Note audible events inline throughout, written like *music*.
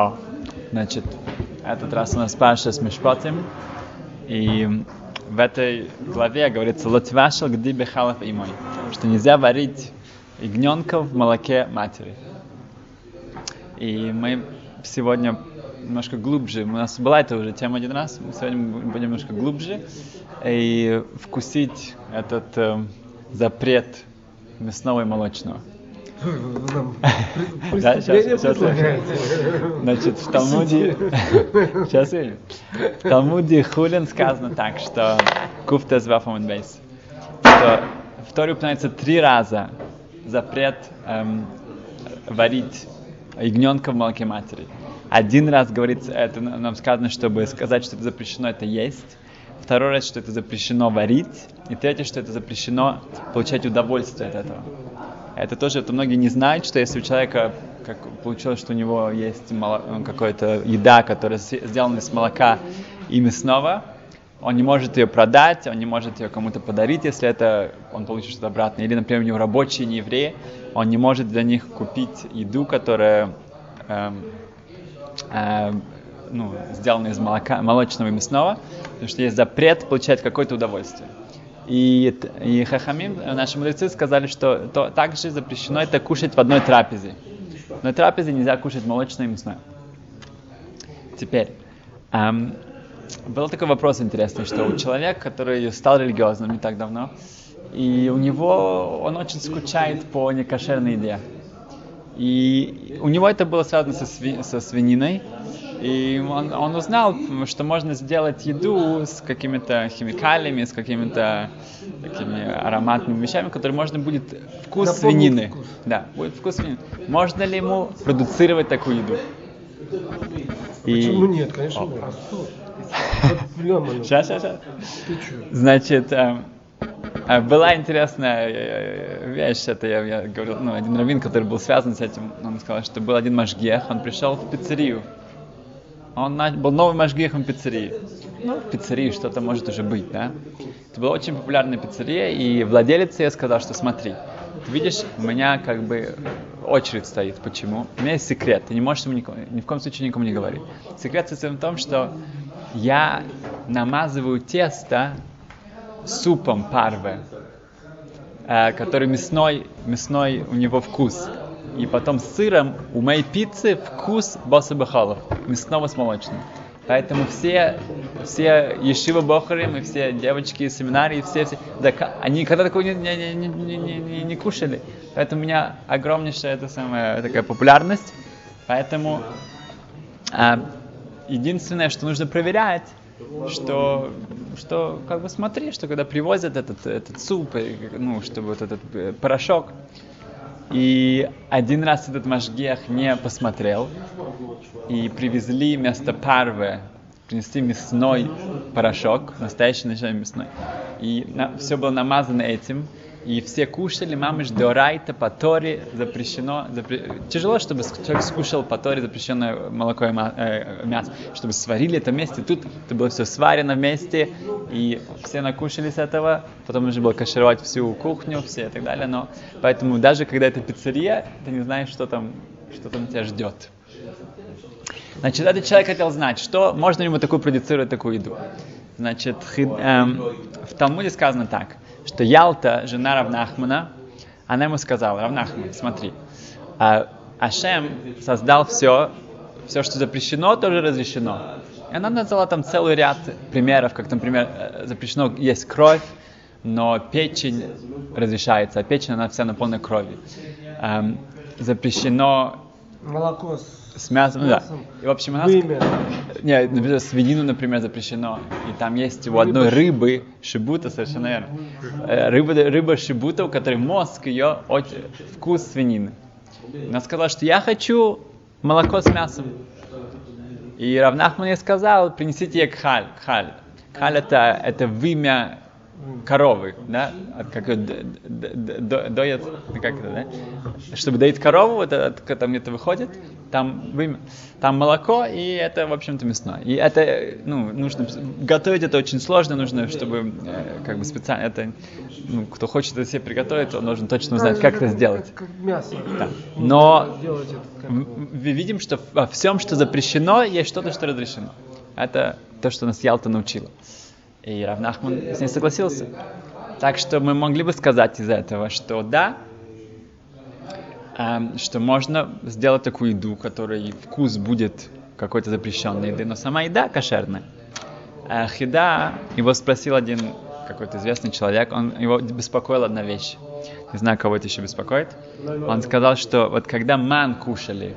О, значит, этот раз у нас Паша с Мишпотим, и в этой главе говорится «Лотвашел гди бехалов и мой», что нельзя варить ягненка в молоке матери. И мы сегодня немножко глубже, у нас была эта уже тема один раз, мы сегодня будем немножко глубже и вкусить этот э, запрет мясного и молочного. *laughs* Да, сейчас, сейчас. *laughs* Значит, в Талмуде, сейчас *laughs* я В Талмуде Хулин сказано так, что Куфта с Бейс, что в Торе упоминается три раза запрет эм, варить ягненка в молоке матери. Один раз говорится, это нам сказано, чтобы сказать, что это запрещено, это есть. Второй раз, что это запрещено варить. И третье, что это запрещено получать удовольствие от этого. Это тоже, это многие не знают, что если у человека как получилось, что у него есть ну, какая-то еда, которая сделана из молока и мясного, он не может ее продать, он не может ее кому-то подарить, если это он получит что-то обратно. Или, например, у него рабочие не евреи, он не может для них купить еду, которая э, э, ну, сделана из молока, молочного и мясного, потому что есть запрет получать какое-то удовольствие. И, и Хахамим, наши мудрецы, сказали, что то, также запрещено это кушать в одной трапезе. Одной трапезе нельзя кушать молочное и мясное. Теперь, эм, был такой вопрос интересный, что у человека, который стал религиозным не так давно, и у него, он очень скучает по некошерной еде. И у него это было связано со, сви, со свининой, и он, он узнал, что можно сделать еду с какими-то химикалиями, с какими-то такими ароматными вещами, которые можно будет вкус Напомнит свинины. Вкус. Да, будет вкус свинины. Можно ли ему продуцировать такую еду? Почему И... нет? Конечно, нет. Сейчас, сейчас, сейчас. Значит, э, э, была интересная э, вещь, это я, я говорил, ну, один раввин, который был связан с этим, он сказал, что был один машгех, он пришел в пиццерию, он был новым машгихом пиццерии. Ну, в пиццерии что-то может уже быть, да? Это была очень популярная пиццерия, и владелец ей сказал, что смотри, ты видишь, у меня как бы очередь стоит. Почему? У меня есть секрет, ты не можешь ему никому, ни в коем случае никому не говорить. Секрет состоит в том, что я намазываю тесто супом парвы, э, который мясной, мясной у него вкус и потом с сыром у моей пиццы вкус боса бахалов, мясного с молочным. Поэтому все, все Ешива Бохарим и все девочки из семинарии, все, все да, они никогда такого не, не, не, не, не, не кушали. Поэтому у меня огромнейшая это самая такая популярность. Поэтому а, единственное, что нужно проверять, что, что как бы смотри, что когда привозят этот, этот суп, ну, чтобы вот этот э, порошок, и один раз этот Машгех не посмотрел, и привезли вместо парвы, принесли мясной порошок, настоящий ночной мясной. И на, все было намазано этим, и все кушали, мамыш дорайта по Торе запрещено. Запре... Тяжело, чтобы человек скушал по запрещенное молоко и э, мясо, чтобы сварили это вместе. Тут это было все сварено вместе, и все накушались этого. Потом нужно было кашировать всю кухню, все и так далее. Но поэтому даже когда это пиццерия, ты не знаешь, что там, что там тебя ждет. Значит, этот человек хотел знать, что можно ему такую продуцировать такую еду. Значит, эм, в Талмуде сказано так – что Ялта, жена Равнахмана, она ему сказала, Равнахман, смотри, а, Ашем создал все, все, что запрещено, тоже разрешено. И она назвала там целый ряд примеров, как, например, э, запрещено есть кровь, но печень разрешается, а печень, она вся наполнена кровью. Эм, запрещено... Молоко с с мясом, да. И, в общем, у нас... Вымя. Не, например, свинину, например, запрещено. И там есть у одной рыбы, шибута, совершенно верно. Э, рыба, рыба шибута, у которой мозг ее, вкус свинины. Она сказала, что я хочу молоко с мясом. И Равнахман мне сказал, принесите ей кхаль. Кхаль, кхаль это, это вымя коровы, да, как доят, как это, да, чтобы доить корову, вот это, там где-то выходит, там, там молоко, и это, в общем-то, мясное. И это, ну, нужно, готовить это очень сложно, нужно, чтобы, э, как бы, специально, это, ну, кто хочет это себе приготовить, он должен точно узнать, как это сделать. Как, как мясо. Да. Но мы видим, что во всем, что запрещено, есть что-то, что разрешено. Это то, что нас Ялта научила. И Равнахман с ней согласился. Так что мы могли бы сказать из этого, что да, эм, что можно сделать такую еду, которой вкус будет какой-то запрещенной еды, но сама еда кошерная. Э, Хида, его спросил один какой-то известный человек, он его беспокоил одна вещь. Не знаю, кого это еще беспокоит. Он сказал, что вот когда ман кушали,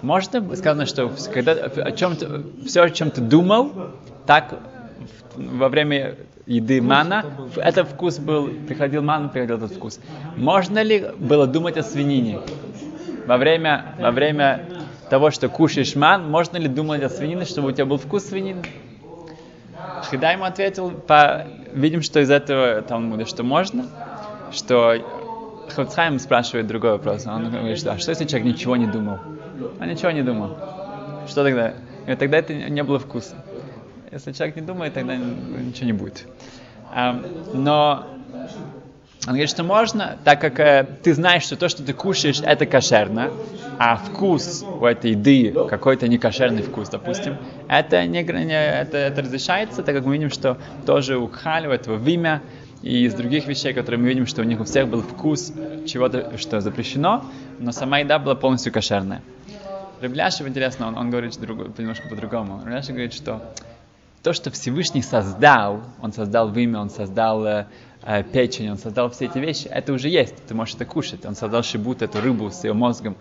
можно сказано, что когда о чем все, о чем ты думал, так во время еды мана, этот вкус был, приходил ман, приходил этот вкус. Можно ли было думать о свинине? Во время, во время того, что кушаешь ман, можно ли думать о свинине, чтобы у тебя был вкус свинины? Хида ему ответил, по, видим, что из этого Талмуда, что можно, что Хавцхайм спрашивает другой вопрос. Он говорит, что, а что если человек ничего не думал? Он ничего не думал. Что тогда? И тогда это не было вкуса. Если человек не думает, тогда ничего не будет. Но он говорит, что можно, так как э, ты знаешь, что то, что ты кушаешь, это кошерно, а вкус у этой еды, какой-то некошерный вкус, допустим, это, не, не, это, это разрешается, так как мы видим, что тоже у Хали, у этого вимя, и из других вещей, которые мы видим, что у них у всех был вкус чего-то, что запрещено, но сама еда была полностью кошерная. Рыбляшев, интересно, он, он говорит друг, немножко по-другому. Рыбляшев говорит, что то, что Всевышний создал, он создал вымя, он создал э, э, печень, он создал все эти вещи, это уже есть, ты можешь это кушать. Он создал шибут, эту рыбу с ее мозгом.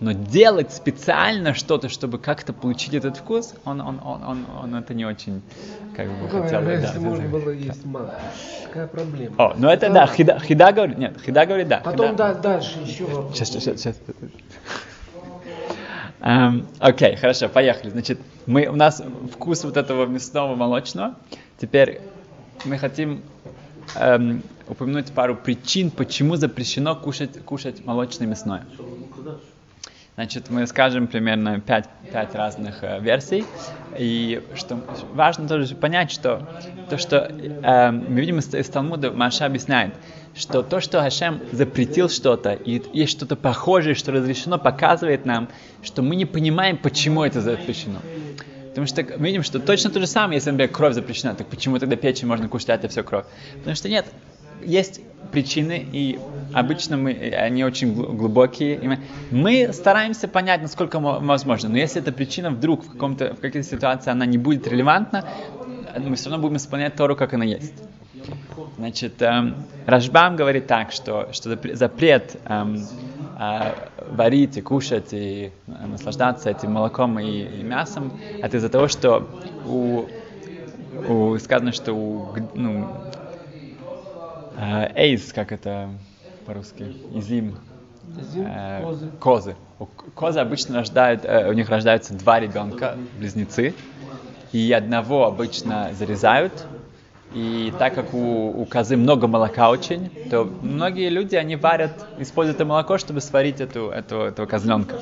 Но делать специально что-то, чтобы как-то получить этот вкус, он, он, он, он, он это не очень как бы хотел. Да, если да, можно было есть мало. Какая проблема? О, ну это да, хида, хида говорит, нет, хида говорит да. Потом хида. да, дальше еще вопрос. Сейчас, сейчас, сейчас. Эм, окей, хорошо, поехали. Значит, мы, у нас вкус вот этого мясного молочного. Теперь мы хотим эм, упомянуть пару причин, почему запрещено кушать, кушать молочное мясное. Значит, мы скажем примерно пять, пять разных э, версий. И что важно тоже понять, что то, что э, мы видим из, из Талмуда, Маша объясняет, что то, что Хашем запретил что-то, и есть что-то похожее, что разрешено, показывает нам, что мы не понимаем, почему это запрещено. Потому что мы видим, что точно то же самое, если, например, кровь запрещена, так почему тогда печень можно кушать, а это все кровь? Потому что нет, есть причины, и обычно мы, они очень глубокие. Мы стараемся понять, насколько возможно. Но если эта причина вдруг в, каком-то, в какой-то ситуации она не будет релевантна, мы все равно будем исполнять Тору, как она есть. Значит, эм, Рашбам говорит так, что, что запрет эм, э, варить и кушать и э, наслаждаться этим молоком и, и мясом, это из-за того, что у, у сказано, что у ну, Эйз, как это по-русски, изим, Э, козы. козы обычно рождают, э, у них рождаются два ребенка, близнецы, и одного обычно зарезают. И так как у, у козы много молока очень, то многие люди, они варят, используют это молоко, чтобы сварить эту, эту, этого козленка.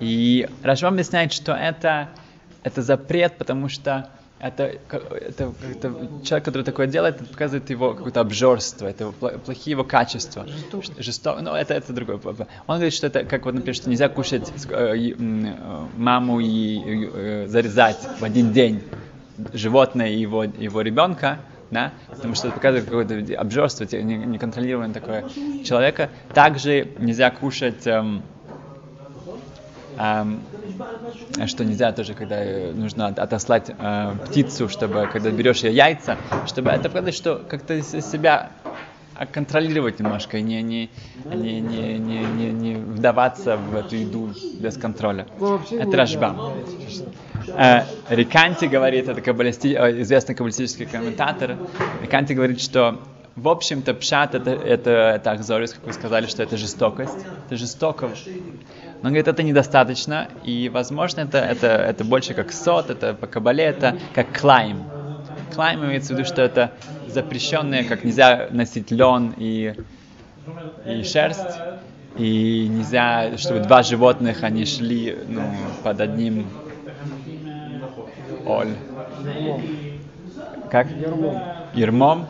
И Рашбам объясняет, что это, это запрет, потому что это, это, это человек, который такое делает, это показывает его какое-то обжорство, это плохие его качества. Жестоко. Жесто... Ну, это, это другое. Он говорит, что это, как вот, например, что нельзя кушать э, э, маму и э, зарезать в один день животное и его, его ребенка, да, потому что это показывает какое-то обжорство, неконтролируемое такое человека. Также нельзя кушать эм, что нельзя тоже, когда нужно отослать э, птицу, чтобы, когда берешь ее яйца, чтобы это показать, что как-то себя контролировать немножко не, не, не, не, не, не, не вдаваться в эту еду без контроля. Ну, это Рашбам. Э, Риканти говорит, это каббалисти, э, известный каббалистический комментатор, Риканти говорит, что в общем-то, пшат это, это, это акзорис, как вы сказали, что это жестокость. Это жестоко. Но он говорит, это недостаточно, и, возможно, это, это, это больше как сот, это по кабале, это как клайм. клайм имеется в виду, что это запрещенные, как нельзя носить лен и, и шерсть, и нельзя, чтобы два животных, они шли ну, под одним оль. Как? Ермом.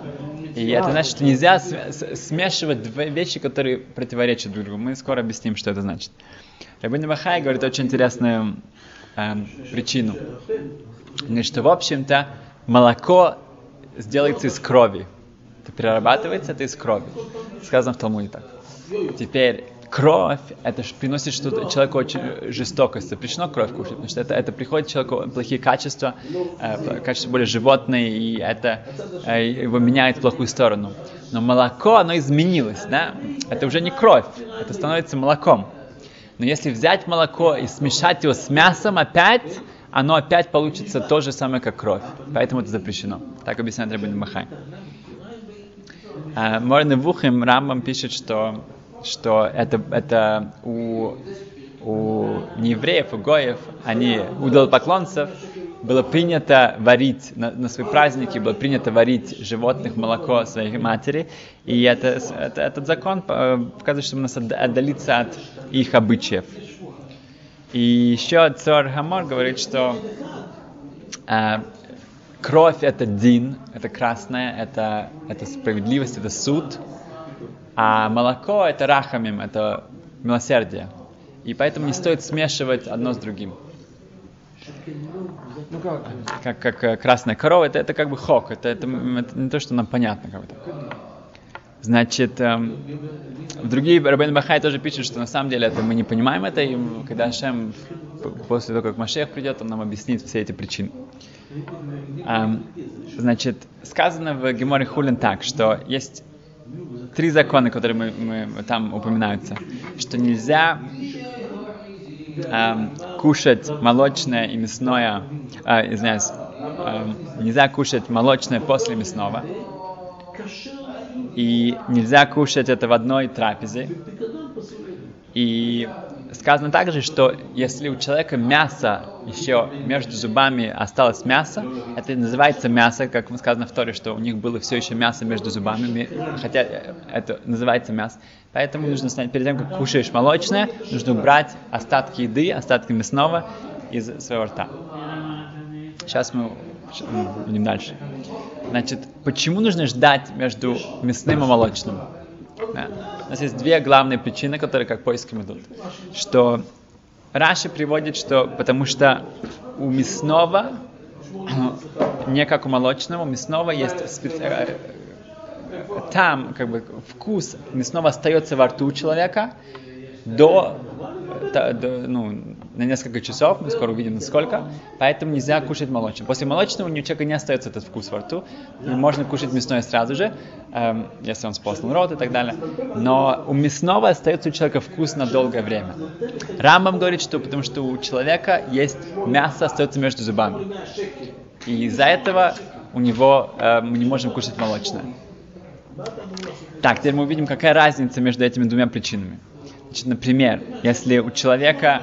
И это значит, что нельзя смешивать две вещи, которые противоречат друг другу. Мы скоро объясним, что это значит. Рабин Махай говорит очень интересную э, причину. Говорит, что в общем-то молоко сделается из крови. Это перерабатывается, это из крови. Сказано в Талмуде так. Теперь кровь, это ж приносит что человеку очень жестокость. Запрещено кровь кушать, потому что это, это приходит человеку плохие качества, э, качества более животные, и это э, его меняет в плохую сторону. Но молоко, оно изменилось, да? Это уже не кровь, это становится молоком. Но если взять молоко и смешать его с мясом опять, оно опять получится то же самое, как кровь. Поэтому это запрещено. Так объясняет Рабин Махай. А, Морны Вухим Рамбам пишет, что что это, это у, у неевреев, у гоев, они, у долпоклонцев, было принято варить на, на свои праздники, было принято варить животных молоко своей матери, и это, это, этот закон показывает, что мы нас отдалиться от их обычаев. И еще Цор Хамор говорит, что э, кровь это дин, это красная, это, это справедливость, это суд, а молоко это рахамим, это милосердие. И поэтому не стоит смешивать одно с другим. Ну как? Как, э, красная корова, это, это как бы хок, это, это, это не то, что нам понятно. Как бы. Значит, эм, в другие Рабин Бахай тоже пишут, что на самом деле это мы не понимаем это, и когда Шем после того, как Машех придет, он нам объяснит все эти причины. Эм, значит, сказано в Геморе Хулин так, что есть три закона, которые мы, мы, там упоминаются, что нельзя эм, кушать молочное и мясное, э, извиняюсь, э, нельзя кушать молочное после мясного, и нельзя кушать это в одной трапезе, и сказано также, что если у человека мясо еще между зубами осталось мясо, это называется мясо, как сказано в Торе, что у них было все еще мясо между зубами, хотя это называется мясо. Поэтому нужно снять, перед тем, как кушаешь молочное, нужно убрать остатки еды, остатки мясного из своего рта. Сейчас мы будем дальше. Значит, почему нужно ждать между мясным и молочным? Да. У нас есть две главные причины, которые как поиском идут. Что Раши приводит, что потому что у мясного, *clears throat* не как у молочного, у мясного есть специ... Там как бы вкус мясного остается во рту у человека до ну, на несколько часов, мы скоро увидим насколько, поэтому нельзя кушать молочное. После молочного у человека не остается этот вкус во рту, можно кушать мясное сразу же, эм, если он сполоснул рот и так далее, но у мясного остается у человека вкус на долгое время. Рамбам говорит, что потому что у человека есть мясо остается между зубами, и из-за этого у него э, мы не можем кушать молочное. Так, теперь мы увидим, какая разница между этими двумя причинами. Значит, например, если у человека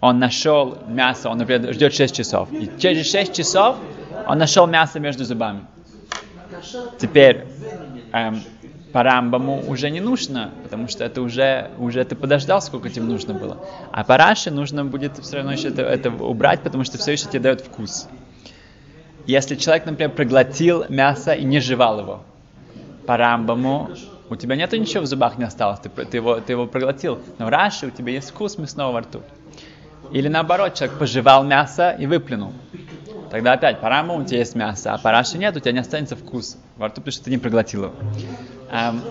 он нашел мясо, он, например, ждет 6 часов, и через 6 часов он нашел мясо между зубами. Теперь эм, по рамбаму уже не нужно, потому что это уже, уже ты подождал, сколько тебе нужно было. А по раше нужно будет все равно еще это, это убрать, потому что все еще тебе дает вкус. Если человек, например, проглотил мясо и не жевал его, по рамбаму у тебя нету ничего в зубах не осталось, ты, ты, его, ты его проглотил. Но в Раши у тебя есть вкус мясного во рту. Или наоборот, человек пожевал мясо и выплюнул. Тогда опять, по раму у тебя есть мясо, а по раше нет, у тебя не останется вкус во рту, потому что ты не проглотил его. Эм,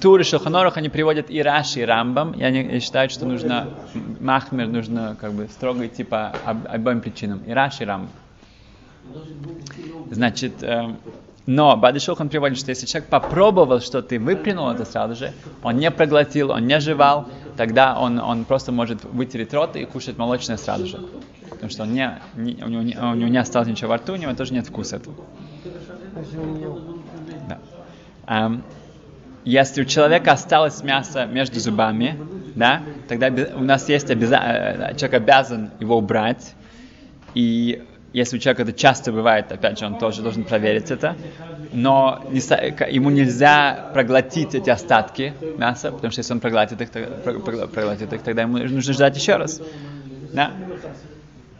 Тур и Шелханорух, они приводят и Раши, и Рамбам, и они считают, что нужно, Махмер нужно как бы строго идти по об, обоим причинам. И Раши, и Рамбам. Значит, эм, но Бадишухан приводит, что если человек попробовал что-то и выплюнул это сразу же, он не проглотил, он не жевал, тогда он, он просто может вытереть рот и кушать молочное сразу же. Потому что он не, не, у, него не, у него не осталось ничего во рту, у него тоже нет вкуса. Да. Um, если у человека осталось мясо между зубами, да, тогда у нас есть обяза... Э, человек обязан его убрать. И если у человека это часто бывает, опять же, он тоже должен проверить это, но не, ему нельзя проглотить эти остатки мяса, потому что если он проглотит их, проглотит их тогда ему нужно ждать еще раз. Да?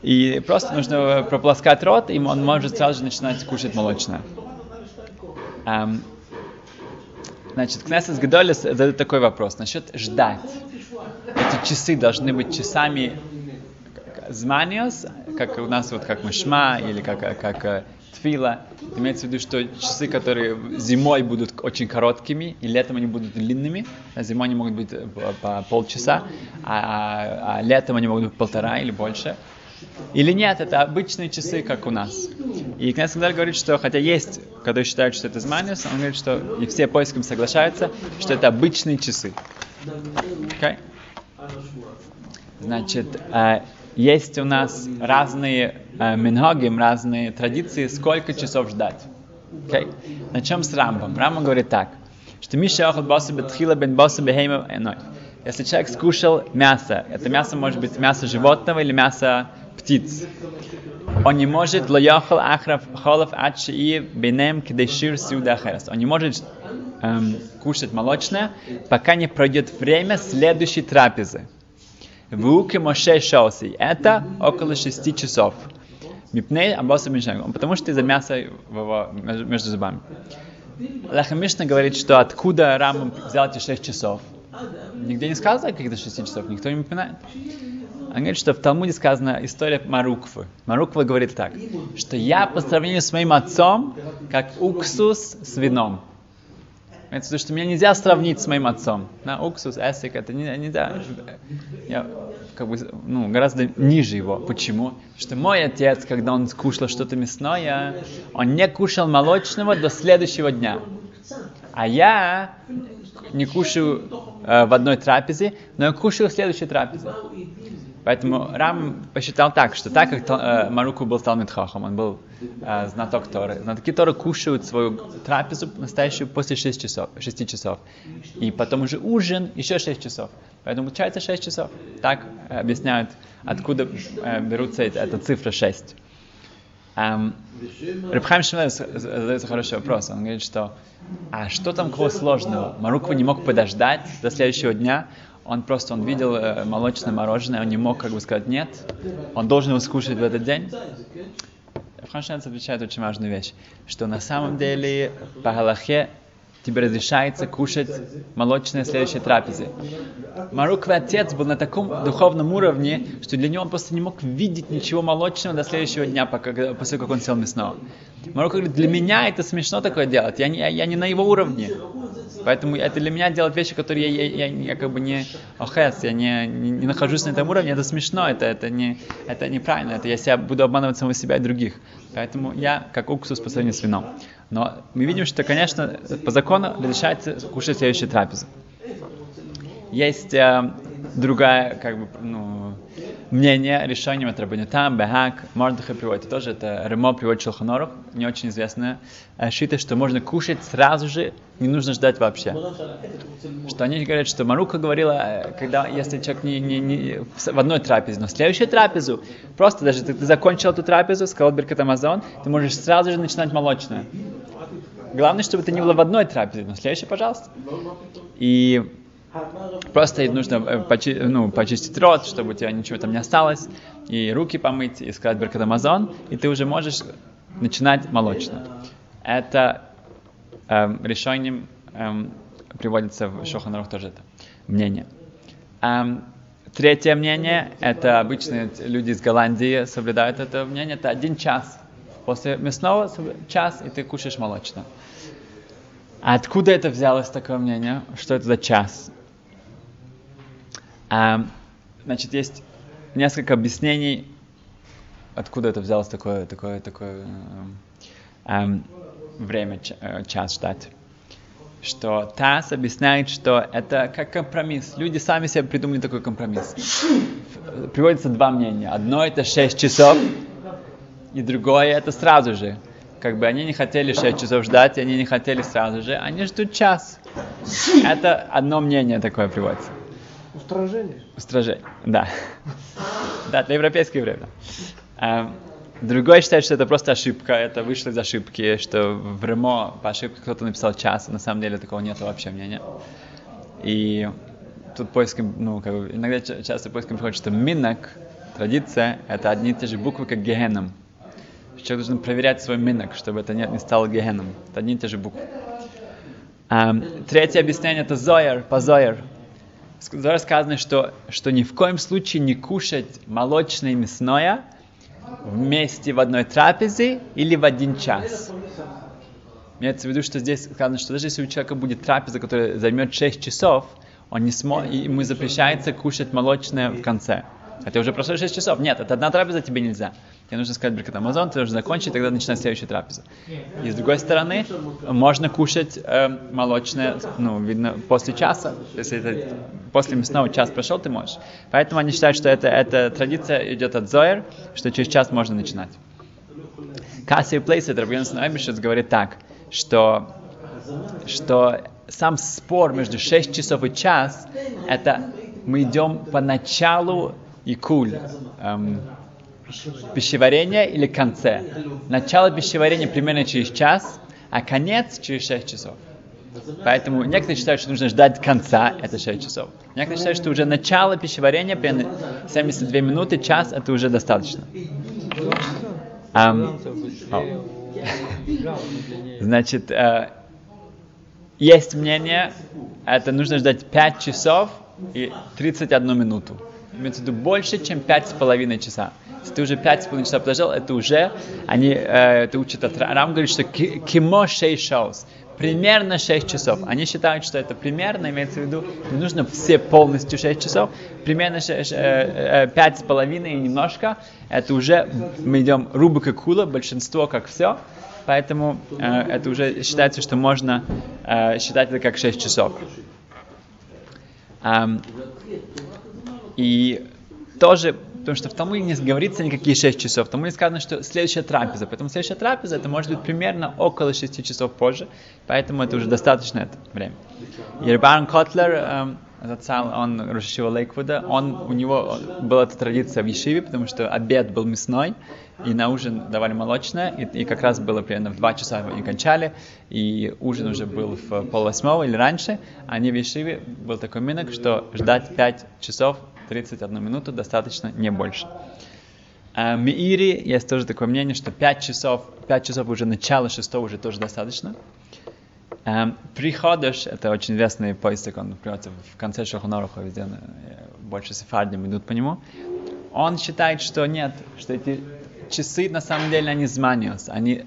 И просто нужно прополоскать рот, и он может сразу же начинать кушать молочное. Um, значит, Кнессет Гадолис задает такой вопрос насчет ждать. Эти часы должны быть часами зманиос, как у нас вот как мышма или как, как э, тфила. Имеется в виду, что часы, которые зимой будут очень короткими, и летом они будут длинными. А зимой они могут быть э, по полчаса, а, а летом они могут быть полтора или больше. Или нет, это обычные часы, как у нас. И Кнессет говорит, что хотя есть, когда считают, что это зманиус, он говорит, что и все поиском соглашаются, что это обычные часы. Okay? Значит, э, есть у нас разные э, минхогим, разные традиции, сколько часов ждать. Okay? Начнем с Рамбом. Рамбом говорит так, что Миша бен. Если человек скушал мясо, это мясо может быть мясо животного или мясо птиц, он не может лояхал ахрав холов ачи бенем кедешир сиудахерас. Он не может эм, кушать молочное, пока не пройдет время следующей трапезы. Вуки Моше Шоси. Это около шести часов. Мипней Абоса Мишнегу. Потому что из-за мяса его между зубами. Лахамишна говорит, что откуда Рам взял эти шесть часов. Нигде не сказано каких-то шести часов, никто не упоминает. Он говорит, что в Талмуде сказана история Маруквы. Маруква говорит так, что я по сравнению с моим отцом, как уксус с вином. Имеется в что меня нельзя сравнить с моим отцом. На уксус, эсик, это не, нельзя. Я как бы, ну, гораздо ниже его. Почему? Что мой отец, когда он кушал что-то мясное, он не кушал молочного до следующего дня. А я не кушаю э, в одной трапезе, но я кушаю в следующей трапезе. Поэтому Рам посчитал так, что так как э, Маруку был Талмит Хахам, он был э, знаток Торы, знатоки Торы кушают свою трапезу настоящую после 6 часов, 6 часов. И потом уже ужин еще 6 часов. Поэтому получается 6 часов. Так э, объясняют, откуда э, берутся эта, эта цифра 6. Um, Рабхайм Шмелев задается хороший вопрос. Он говорит, что а что там кого сложного? Маруква не мог подождать до следующего дня, он просто, он видел э, молочное мороженое, он не мог как бы сказать нет, он должен его скушать в этот день. Франшенц отвечает очень важную вещь, что на самом деле по Галахе тебе разрешается кушать молочное следующей трапезе. Маруква отец был на таком духовном уровне, что для него он просто не мог видеть ничего молочного до следующего дня, пока, после как он сел мясного. Маруква говорит, для меня это смешно такое делать, я не, я, я не на его уровне. Поэтому это для меня делать вещи, которые я, я, я, я как бы не охес, я не, не, не нахожусь на этом уровне, это смешно, это, это, не, это неправильно, это я себя буду обманывать самого себя и других. Поэтому я как уксус по сравнению с вином. Но мы видим, что, конечно, по закону разрешается кушать следующую трапезу. Есть э, другая, как бы, ну, мнение, решение от Рабанитам, Бехак, Мордыха приводит. Тоже это Ремо приводит Шелханорух, не очень известная э, шита, что можно кушать сразу же, не нужно ждать вообще. Что они говорят, что Марука говорила, э, когда, если человек не, не, не в одной трапезе, но в следующую трапезу, просто даже ты, ты закончил эту трапезу, сказал Беркат Амазон, ты можешь сразу же начинать молочное. Главное, чтобы ты не было в одной трапезе, но следующее, пожалуйста. И Просто нужно э, почи, ну, почистить рот, чтобы у тебя ничего там не осталось, и руки помыть, и сказать Беркат Амазон, и ты уже можешь начинать молочно. Это эм, решением эм, приводится в Шоханарух тоже это мнение. Эм, третье мнение, это обычные люди из Голландии соблюдают это мнение, это один час. После мясного час, и ты кушаешь молочно. А откуда это взялось такое мнение? Что это за час? А, значит, есть несколько объяснений, откуда это взялось такое, такое, такое э, э, время, э, час ждать. Что ТАСС объясняет, что это как компромисс. Люди сами себе придумали такой компромисс. Приводится два мнения. Одно это 6 часов, и другое это сразу же. Как бы они не хотели 6 часов ждать, и они не хотели сразу же, они ждут час. Это одно мнение такое приводится. Устражение? Устражение, да. Да, для европейского времени. Эм, Другой считает, что это просто ошибка, это вышло из ошибки, что в Ремо по ошибке кто-то написал час, а на самом деле такого нет вообще мнения. И тут поиском, ну, как бы, иногда часто поиском приходит, что минок, традиция, это одни и те же буквы, как гехеном. Человек должен проверять свой минок, чтобы это не, не стало гехеном. Это одни и те же буквы. Um, третье объяснение это зояр, по зояр. Зояр сказано, что, что ни в коем случае не кушать молочное и мясное вместе в одной трапезе или в один час. Имеется в виду, что здесь сказано, что даже если у человека будет трапеза, которая займет 6 часов, он не сможет, ему запрещается кушать молочное в конце. Хотя уже прошло 6 часов. Нет, это одна трапеза, тебе нельзя. Тебе нужно сказать Беркат Амазон, ты должен закончить, тогда начинать следующая трапеза. И с другой стороны, можно кушать э, молочное, ну, видно, после часа. Если это после мясного час прошел, ты можешь. Поэтому они считают, что это, эта традиция идет от Зоер, что через час можно начинать. Кассий Плейсет, Рабьянсон Айбишец говорит так, что, что сам спор между 6 часов и час, это мы идем по началу и куль. Эм, пищеварения или конце. Начало пищеварения примерно через час, а конец через 6 часов. Поэтому некоторые считают, что нужно ждать конца, это 6 часов. Некоторые считают, что уже начало пищеварения, примерно 72 минуты, час, это уже достаточно. Um, *laughs* Значит, э, есть мнение, это нужно ждать 5 часов и 31 минуту. Имеется в виду больше, чем 5,5 часа. Если ты уже 5,5 часов подождал, это уже, они, э, это учат от Рам, говорит, что кимо 6 шаус, примерно 6 часов. Они считают, что это примерно, имеется в виду, не нужно все полностью 6 часов, примерно 6, э, э, 5,5 и немножко, это уже, мы идем рубика кула, большинство как все, поэтому э, это уже считается, что можно э, считать это как 6 часов. Um, и тоже, потому что в Талмуде не говорится никакие 6 часов, в Талмуде сказано, что следующая трапеза, поэтому следующая трапеза это может быть примерно около 6 часов позже, поэтому это уже достаточно это время. Ербан Котлер, эм, он Рошишива Лейквуда, он, у него была эта традиция в Ешиве, потому что обед был мясной, и на ужин давали молочное, и, и как раз было примерно в 2 часа они кончали, и ужин уже был в пол восьмого или раньше, а они в Ешиве был такой минок, что ждать 5 часов 31 минуту достаточно, не больше. А, Миири есть тоже такое мнение, что 5 часов, 5 часов уже начало 6 уже тоже достаточно. Um, Приходыш, это очень известный поиск, он приводится в конце Шахунаруха, везде э, больше сефардим идут по нему. Он считает, что нет, что эти часы на самом деле они зманиос, они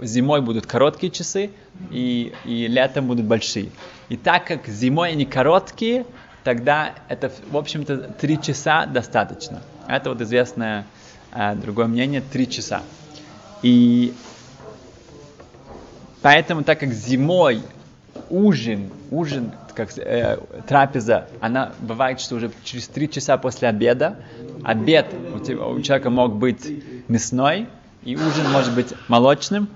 зимой будут короткие часы и, и летом будут большие. И так как зимой они короткие, тогда это, в общем-то, три часа достаточно. Это вот известное э, другое мнение, три часа. И поэтому, так как зимой ужин, ужин, как э, трапеза, она бывает, что уже через три часа после обеда, обед у, тебя, у человека мог быть мясной, и ужин может быть молочным,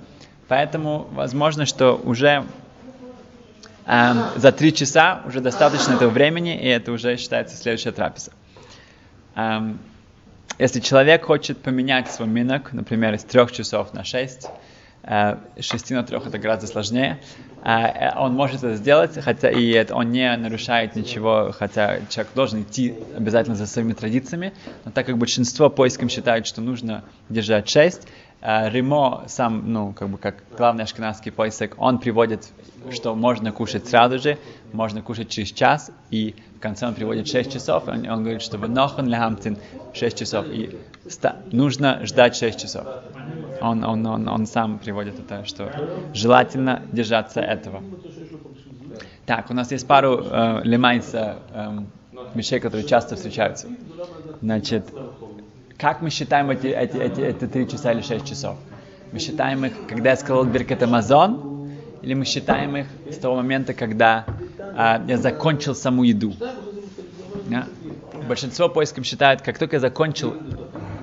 поэтому возможно, что уже эм, за три часа уже достаточно этого времени, и это уже считается следующая трапеза. Эм, если человек хочет поменять свой минок, например, из трех часов на шесть, э, шести на трех это гораздо сложнее, э, он может это сделать, хотя и это, он не нарушает ничего, хотя человек должен идти обязательно за своими традициями, но так как большинство поиском считают, что нужно держать шесть, э, Римо сам, ну, как бы как главный ашкенадский поиск, он приводит что можно кушать сразу же, можно кушать через час, и в конце он приводит 6 часов, он, он говорит, что в Нохан Лехамтин 6 часов, и ста, нужно ждать 6 часов. Он, он, он, он сам приводит это, что желательно держаться этого. Так, у нас есть пару э, лемайса э, вещей, которые часто встречаются. Значит, как мы считаем эти, эти, эти, эти 3 часа или 6 часов? Мы считаем их, когда я сказал Биркет Амазон, или мы считаем их с того момента, когда а, я закончил саму еду. Да? Большинство поисков считают, как только я закончил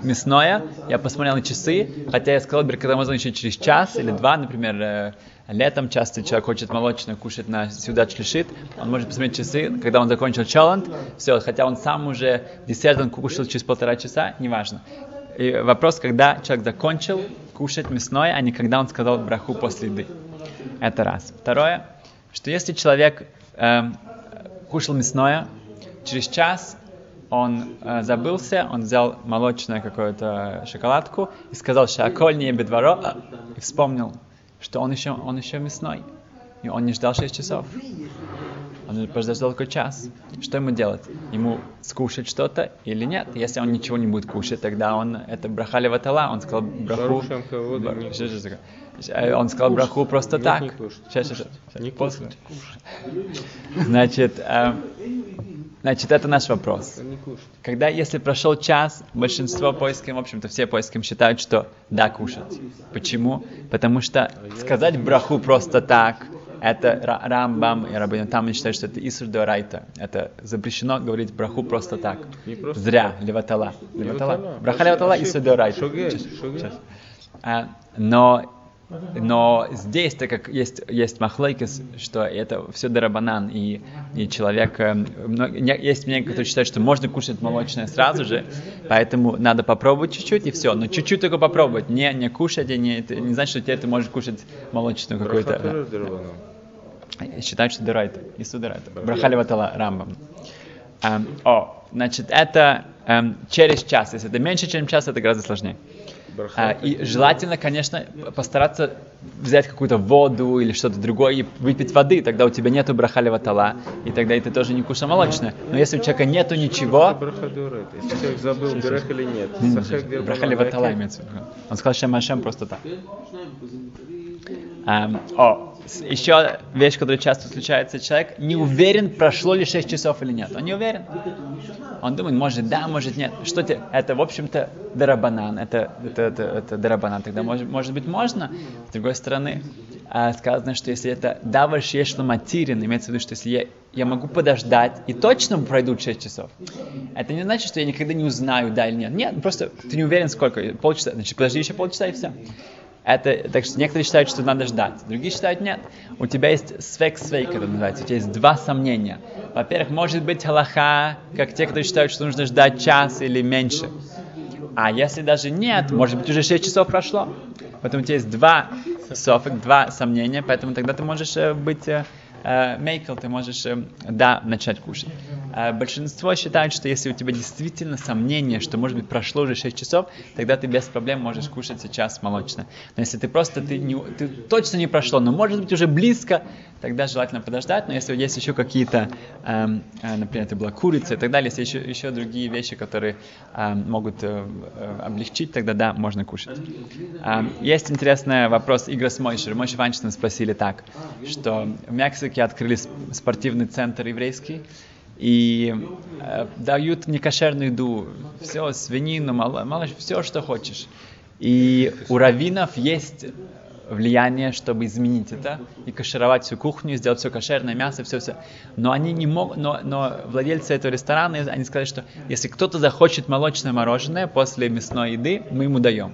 мясное, я посмотрел на часы, хотя я сказал, когда Амазон еще через час или два, например, э, летом часто человек хочет молочное кушать на сюда шлишит, он может посмотреть часы, когда он закончил челлендж, все, хотя он сам уже десерт он кушал через полтора часа, неважно и вопрос, когда человек закончил кушать мясное, а не когда он сказал браху после еды. Это раз. Второе, что если человек э, кушал мясное, через час он э, забылся, он взял молочную какую-то шоколадку и сказал «Шаколь не бедворо», и вспомнил, что он еще, он еще мясной. И он не ждал 6 часов. Он подождал только час. Что ему делать? Ему скушать что-то или нет? Если он ничего не будет кушать, тогда он это брахали ватала, он сказал браху. Он сказал браху просто так. Сейчас, сейчас, сейчас. После. Значит, э, значит, это наш вопрос. Когда, если прошел час, большинство поиском, в общем-то, все поиском считают, что да, кушать. Почему? Потому что сказать браху просто так, это Рамбам и Рабин там считают, что это Исур Райта. Это запрещено говорить браху просто так. Просто Зря, леватала. Леватала. Браха леватала Исур Райта. А, но но здесь, так как есть, есть махлейкис, что это все дарабанан, и, и человек... Э, есть мнение, которые считают, что можно кушать молочное сразу же, поэтому надо попробовать чуть-чуть, и все. Но чуть-чуть только попробовать, не, не кушать, и не, это не значит, что теперь ты можешь кушать молочную какую-то... Считают, что дырайта, и судырайта. Брахали ватала рамбам. Um, о, значит, это um, через час. Если это меньше, чем час, это гораздо сложнее. А, и желательно, конечно, постараться взять какую-то воду или что-то другое и выпить воды, тогда у тебя нету брахалева тала, и тогда и ты тоже не кушаешь молочное. Но если у человека нету ничего... Если человек забыл, брех или нет. Брахалева тала имеется в виду. Он сказал Ашем просто так. Um, о, еще вещь, которая часто случается, человек не уверен, прошло ли 6 часов или нет. Он не уверен. Он думает, может да, может нет. Что тебе? Это, в общем-то, дарабанан. Это, это, это, это дарабанан. Тогда, может, может быть, можно. С другой стороны, а, сказано, что если это даваш ешло материн, имеется в виду, что если я, я могу подождать и точно пройдут 6 часов, это не значит, что я никогда не узнаю, да или нет. Нет, просто ты не уверен, сколько. Полчаса. Значит, подожди еще полчаса и все. Это, так что некоторые считают, что надо ждать, другие считают нет. У тебя есть свек свейк, это называется, у тебя есть два сомнения. Во-первых, может быть халаха, как те, кто считают, что нужно ждать час или меньше. А если даже нет, может быть уже 6 часов прошло. Поэтому у тебя есть два софик, два сомнения, поэтому тогда ты можешь э, быть э, Э, Мейкл, ты можешь, э, да, начать кушать. Э, большинство считают, что если у тебя действительно сомнение, что, может быть, прошло уже 6 часов, тогда ты без проблем можешь кушать сейчас молочное. Но если ты просто, ты, не, ты точно не прошло, но может быть уже близко, тогда желательно подождать. Но если есть еще какие-то, эм, например, это была курица и так далее, если еще, еще другие вещи, которые эм, могут э, облегчить, тогда да, можно кушать. Эм, есть интересный вопрос Игоря с Мойшер. Мойшер Ванчтон спросили так, что в Мексике открыли спортивный центр еврейский и э, дают некошерную еду, все, свинину, мало, мало, все, что хочешь. И у раввинов есть влияние, чтобы изменить это и кашировать всю кухню, сделать все кошерное мясо, все все. Но они не могут, но, но владельцы этого ресторана, они сказали, что если кто-то захочет молочное мороженое после мясной еды, мы ему даем.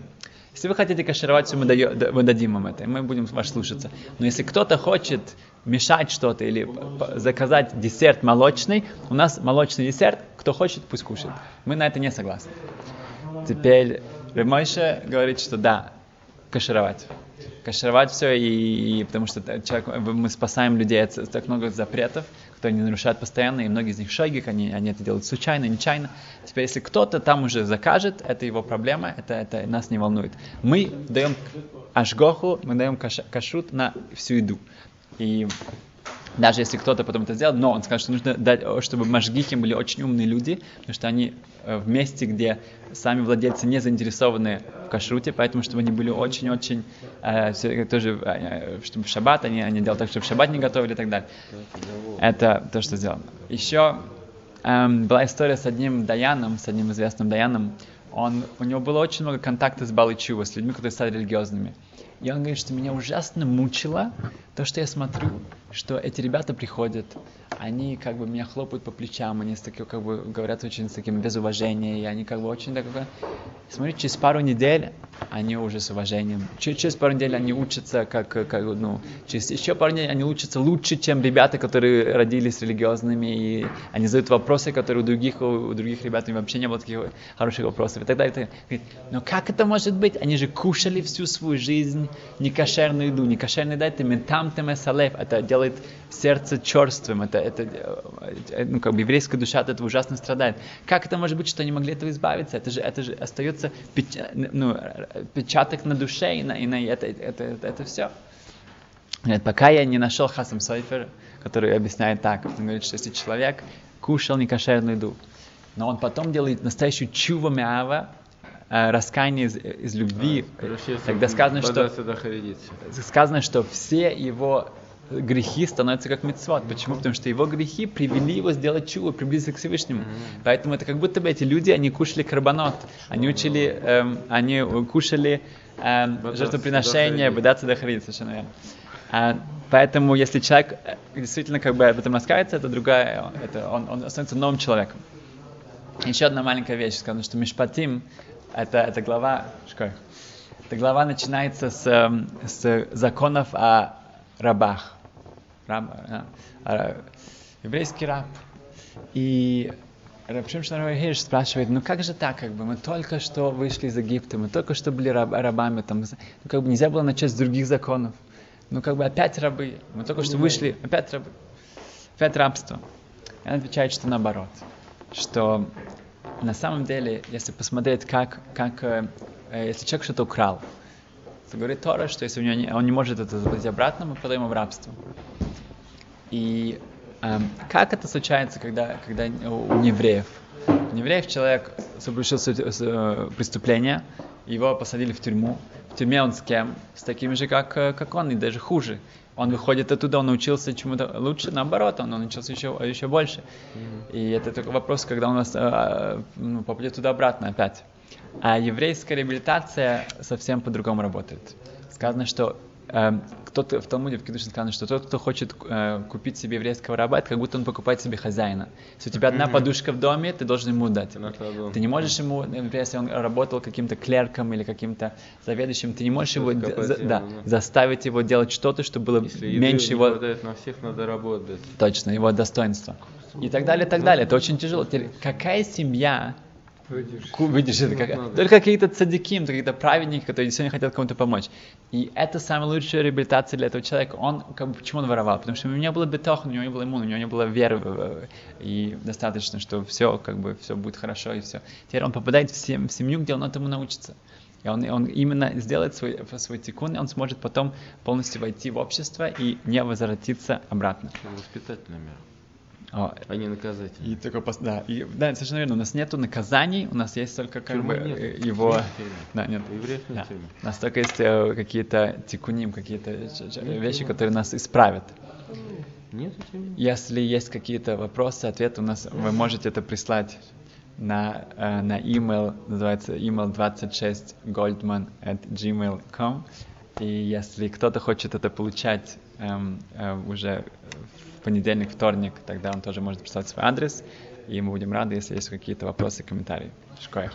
Если вы хотите кашировать все, мы, даем, мы дадим вам это, и мы будем вас слушаться. Но если кто-то хочет мешать что-то или заказать десерт молочный, у нас молочный десерт, кто хочет, пусть кушает. Мы на это не согласны. Теперь Ремойша говорит, что да, кашировать. Кашировать все, и, и потому что человек, мы спасаем людей от так много запретов, которые они нарушают постоянно, и многие из них шойгик, они, они это делают случайно, нечаянно. Теперь, если кто-то там уже закажет, это его проблема, это, это нас не волнует. Мы даем ашгоху, мы даем каш, кашрут на всю еду. И даже если кто-то потом это сделал, но он скажет, что нужно дать, чтобы мажгихи были очень умные люди, потому что они в месте, где сами владельцы не заинтересованы в кашруте, поэтому чтобы они были очень-очень, э, тоже, э, чтобы в шаббат, они, они делали так, чтобы в шаббат не готовили и так далее. Это то, что сделано. Еще эм, была история с одним Даяном, с одним известным Даяном, он, у него было очень много контактов с Балычува, с людьми, которые стали религиозными. И он говорит, что меня ужасно мучило то, что я смотрю, что эти ребята приходят, они как бы меня хлопают по плечам, они с таким, как бы говорят очень с таким без уважения, и они как бы очень так, смотрю, через пару недель они уже с уважением. Через, через пару недель они учатся, как, как ну, через еще пару недель они учатся лучше, чем ребята, которые родились религиозными, и они задают вопросы, которые у других, у других ребят вообще не было таких хороших вопросов. И тогда это говорит, но как это может быть? Они же кушали всю свою жизнь некошерную еду. Некошерная еда это ментам темесалев, это делает сердце черствым, это, это э, ну, как бы еврейская душа от этого ужасно страдает. Как это может быть, что они могли этого избавиться? Это же, это же остается ну, отпечаток на душе, и на, и на это, это, это, это все. Говорит, пока я не нашел Хасам Сойфер, который объясняет так, он говорит, что если человек кушал некошерную еду, но он потом делает настоящую чува мява, раскаяние из, из любви, а, короче, тогда сказано, что, сказано, что все его грехи становятся как мецвод. Почему? Потому что его грехи привели его сделать чуву, приблизиться к Всевышнему. Mm-hmm. Поэтому это как будто бы эти люди, они кушали карбонот, они учили, эм, они кушали эм, жертвоприношение, бедаться до совершенно верно. А, поэтому, если человек э, действительно как бы об этом раскается, это другая, это он, он становится новым человеком. Еще одна маленькая вещь, сказано, что Мишпатим, это, это глава, шкой, эта глава начинается с, эм, с законов о рабах раб, а, еврейский раб. И Рабшим Шнарвайгеш спрашивает, ну как же так, как бы мы только что вышли из Египта, мы только что были раб, рабами, там, ну как бы нельзя было начать с других законов. Ну как бы опять рабы, мы только что вышли, опять рабы, опять рабство. И он отвечает, что наоборот, что на самом деле, если посмотреть, как, как э, если человек что-то украл, то говорит Тора, что если у него не, он не может это заплатить обратно, мы продаем его в рабство. И эм, как это случается, когда, когда у евреев? У евреев человек совершил э, преступление, его посадили в тюрьму. В тюрьме он с кем? С такими же, как, э, как он, и даже хуже. Он выходит оттуда, он научился чему-то лучше, наоборот, он, он научился еще, еще больше. Mm-hmm. И это только вопрос, когда он нас э, ну, попадет туда-обратно опять. А еврейская реабилитация совсем по-другому работает. Сказано, что кто-то в Талмуде, в Кедуше сказано, что тот, кто хочет э, купить себе еврейского раба, это как будто он покупает себе хозяина. Если у тебя одна mm-hmm. подушка в доме, ты должен ему дать. Ты не можешь ему, например, если он работал каким-то клерком или каким-то заведующим, ты не можешь его за, да, заставить его делать что-то, чтобы было если меньше его... на всех, надо работать. Точно, его достоинство. И так далее, и так далее. Это очень тяжело. Какая семья Выдержит. как, только какие-то цадиким, какие-то праведники, которые действительно хотят кому-то помочь. И это самая лучшая реабилитация для этого человека. Он, как бы, почему он воровал? Потому что у него не было бетоха, у него не было иммуна, у него не было веры. И достаточно, что все, как бы, все будет хорошо и все. Теперь он попадает в, сем, в семью, где он этому научится. И он, он именно сделает свой, свой тикун, и он сможет потом полностью войти в общество и не возвратиться обратно. Воспитательная мера. А, а не наказательный. И только, да, и, да, совершенно верно. У нас нету наказаний, у нас есть только как бы нет. Э, его... Да, нет. Да. У нас только есть э, какие-то тикуним, какие-то вещи, которые нас исправят. Нет, Если есть какие-то вопросы, ответы у нас, вы можете это прислать на, э, на email, называется email 26 goldman at gmail.com. И если кто-то хочет это получать эм, э, уже понедельник, вторник, тогда он тоже может прислать свой адрес, и мы будем рады, если есть какие-то вопросы, комментарии. Шкоях.